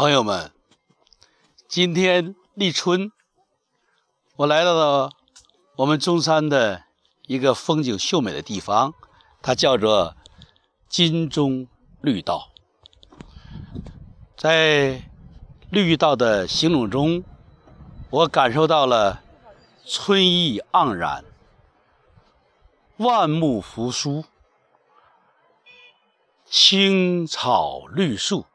朋友们，今天立春，我来到了我们中山的一个风景秀美的地方，它叫做金钟绿道。在绿道的行走中，我感受到了春意盎然，万木复苏，青草绿树。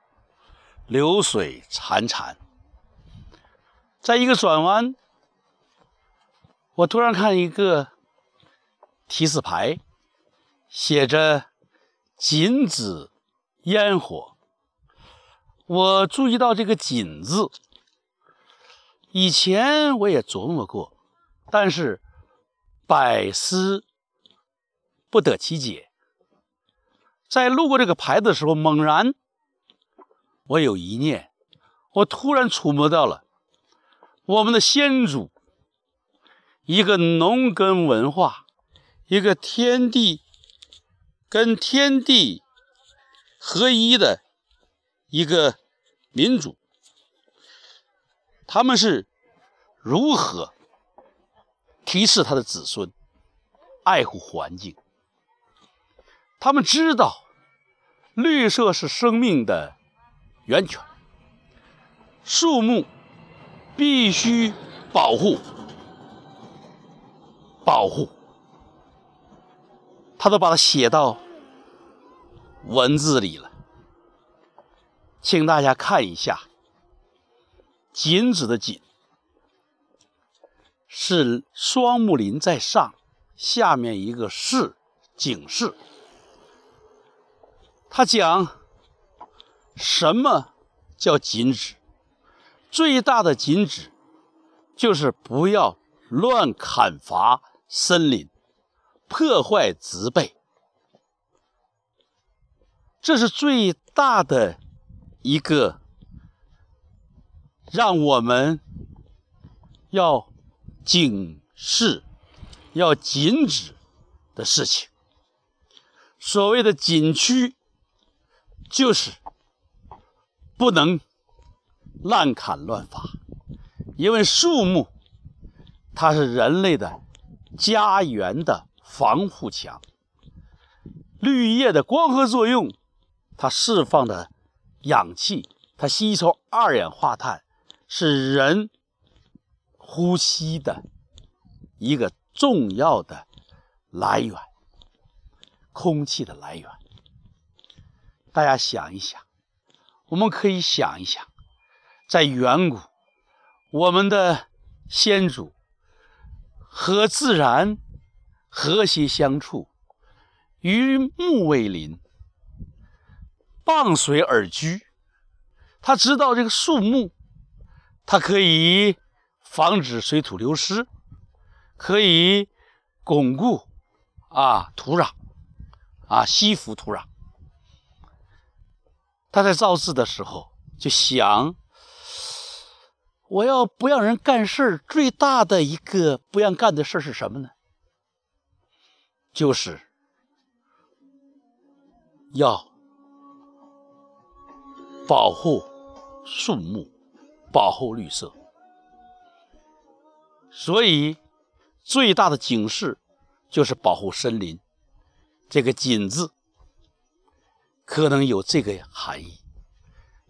流水潺潺，在一个转弯，我突然看一个提示牌，写着“禁止烟火”。我注意到这个“禁”字，以前我也琢磨过，但是百思不得其解。在路过这个牌子的时候，猛然。我有一念，我突然触摸到了我们的先祖，一个农耕文化，一个天地跟天地合一的一个民族，他们是如何提示他的子孙爱护环境？他们知道绿色是生命的。源泉，树木必须保护，保护，他都把它写到文字里了，请大家看一下，“锦”子的“锦”是双木林在上，下面一个“是”警示，他讲。什么叫禁止？最大的禁止就是不要乱砍伐森林，破坏植被。这是最大的一个让我们要警示、要禁止的事情。所谓的景区，就是。不能滥砍乱伐，因为树木它是人类的家园的防护墙。绿叶的光合作用，它释放的氧气，它吸收二氧化碳，是人呼吸的一个重要的来源，空气的来源。大家想一想。我们可以想一想，在远古，我们的先祖和自然和谐相处，与木为邻，傍水而居。他知道这个树木，它可以防止水土流失，可以巩固啊土壤，啊吸附土壤。他在造字的时候就想：我要不让人干事最大的一个不让干的事是什么呢？就是要保护树木，保护绿色。所以最大的警示就是保护森林。这个“锦”字。可能有这个含义。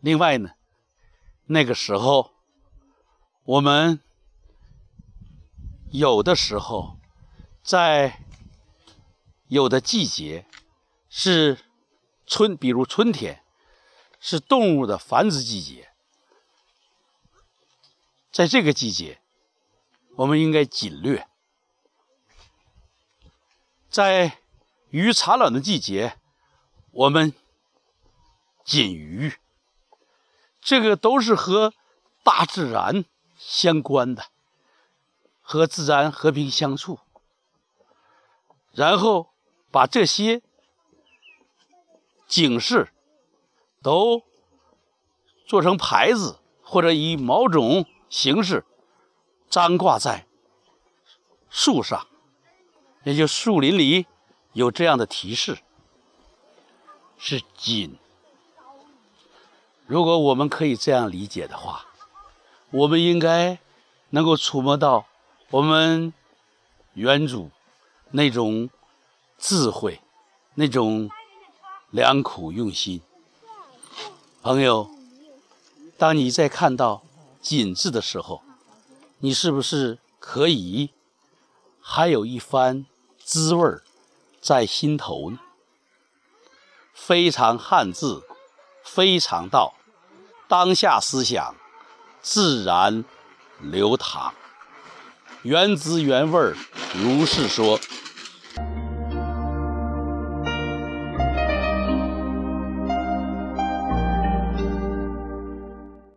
另外呢，那个时候我们有的时候在有的季节是春，比如春天是动物的繁殖季节，在这个季节我们应该紧略；在鱼产卵的季节，我们。锦鱼，这个都是和大自然相关的，和自然和平相处。然后把这些警示都做成牌子，或者以某种形式张挂在树上，也就树林里有这样的提示，是锦。如果我们可以这样理解的话，我们应该能够触摸到我们原主那种智慧，那种良苦用心。朋友，当你在看到“锦”字的时候，你是不是可以还有一番滋味在心头呢？非常汉字，非常道，当下思想自然流淌，原汁原味如是说。